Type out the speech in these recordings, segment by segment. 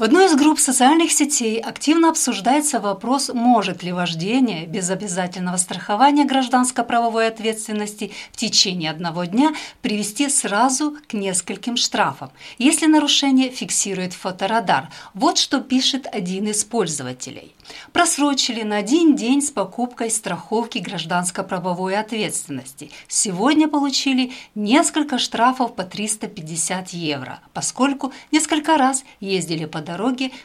В одной из групп социальных сетей активно обсуждается вопрос, может ли вождение без обязательного страхования гражданско-правовой ответственности в течение одного дня привести сразу к нескольким штрафам, если нарушение фиксирует фоторадар. Вот что пишет один из пользователей. Просрочили на один день с покупкой страховки гражданско-правовой ответственности. Сегодня получили несколько штрафов по 350 евро, поскольку несколько раз ездили по дороге,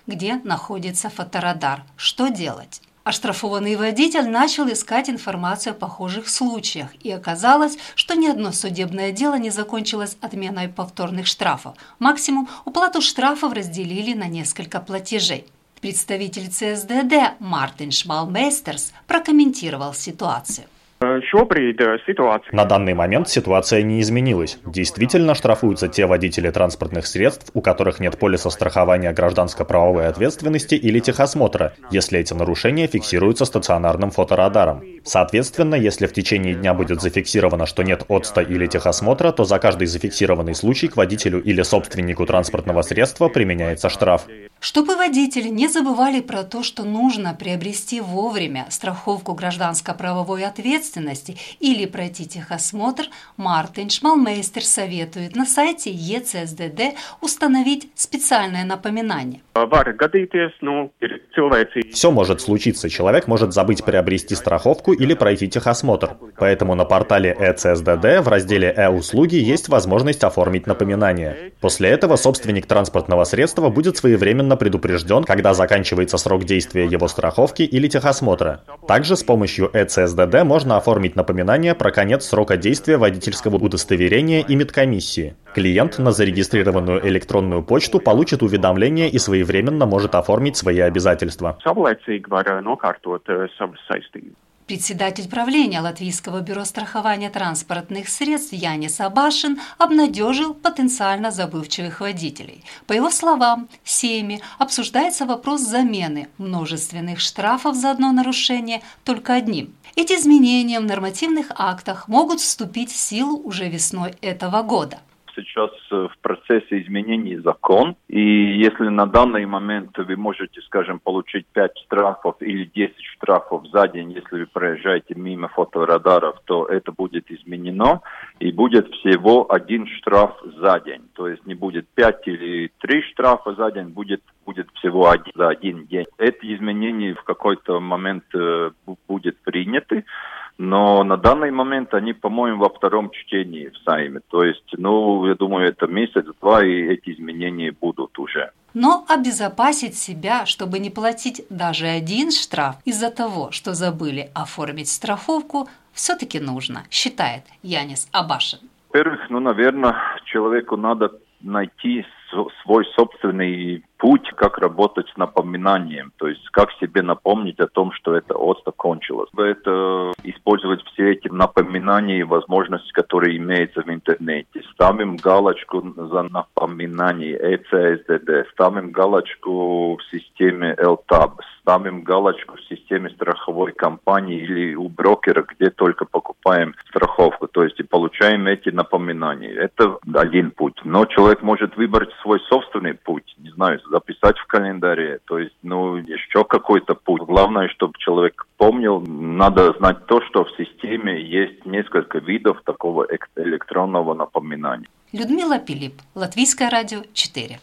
где находится фоторадар. Что делать? Оштрафованный водитель начал искать информацию о похожих случаях, и оказалось, что ни одно судебное дело не закончилось отменой повторных штрафов. Максимум уплату штрафов разделили на несколько платежей. Представитель ЦСДД Мартин Шмалмейстерс прокомментировал ситуацию. На данный момент ситуация не изменилась. Действительно штрафуются те водители транспортных средств, у которых нет полиса страхования гражданско-правовой ответственности или техосмотра, если эти нарушения фиксируются стационарным фоторадаром. Соответственно, если в течение дня будет зафиксировано, что нет отста или техосмотра, то за каждый зафиксированный случай к водителю или собственнику транспортного средства применяется штраф. Чтобы водители не забывали про то, что нужно приобрести вовремя страховку гражданско-правовой ответственности или пройти техосмотр, Мартин Шмалмейстер советует на сайте ЕЦСДД установить специальное напоминание. Все может случиться. Человек может забыть приобрести страховку или пройти техосмотр. Поэтому на портале ЭЦСДД в разделе «Э-услуги» есть возможность оформить напоминание. После этого собственник транспортного средства будет своевременно предупрежден, когда заканчивается срок действия его страховки или техосмотра. Также с помощью ЭЦСДД можно оформить напоминание про конец срока действия водительского удостоверения и медкомиссии. Клиент на зарегистрированную электронную почту получит уведомление и своевременно может оформить свои обязательства. Председатель правления Латвийского бюро страхования транспортных средств Янис Абашин обнадежил потенциально забывчивых водителей. По его словам, в Сейме обсуждается вопрос замены множественных штрафов за одно нарушение только одним. Эти изменения в нормативных актах могут вступить в силу уже весной этого года сейчас э, в процессе изменений закон, и если на данный момент вы можете, скажем, получить 5 штрафов или 10 штрафов за день, если вы проезжаете мимо фоторадаров, то это будет изменено, и будет всего один штраф за день. То есть не будет 5 или 3 штрафа за день, будет, будет всего один за один день. Эти изменения в какой-то момент э, будут приняты но на данный момент они, по-моему, во втором чтении в Сайме. То есть, ну, я думаю, это месяц-два, и эти изменения будут уже. Но обезопасить себя, чтобы не платить даже один штраф из-за того, что забыли оформить страховку, все-таки нужно, считает Янис Абашин. Во-первых, ну, наверное, человеку надо найти свой собственный путь, как работать с напоминанием, то есть как себе напомнить о том, что это отста кончилось. Это использовать все эти напоминания и возможности, которые имеются в интернете. Ставим галочку за напоминание ECSDD, ставим галочку в системе LTAB, ставим галочку в системе страховой компании или у брокера, где только покупаем страховку, то есть и получаем эти напоминания. Это один путь. Но человек может выбрать свой собственный путь, не знаю, записать в календаре, то есть, ну, еще какой-то путь. Главное, чтобы человек помнил, надо знать то, что в системе есть несколько видов такого электронного напоминания. Людмила Пилип, Латвийское радио 4.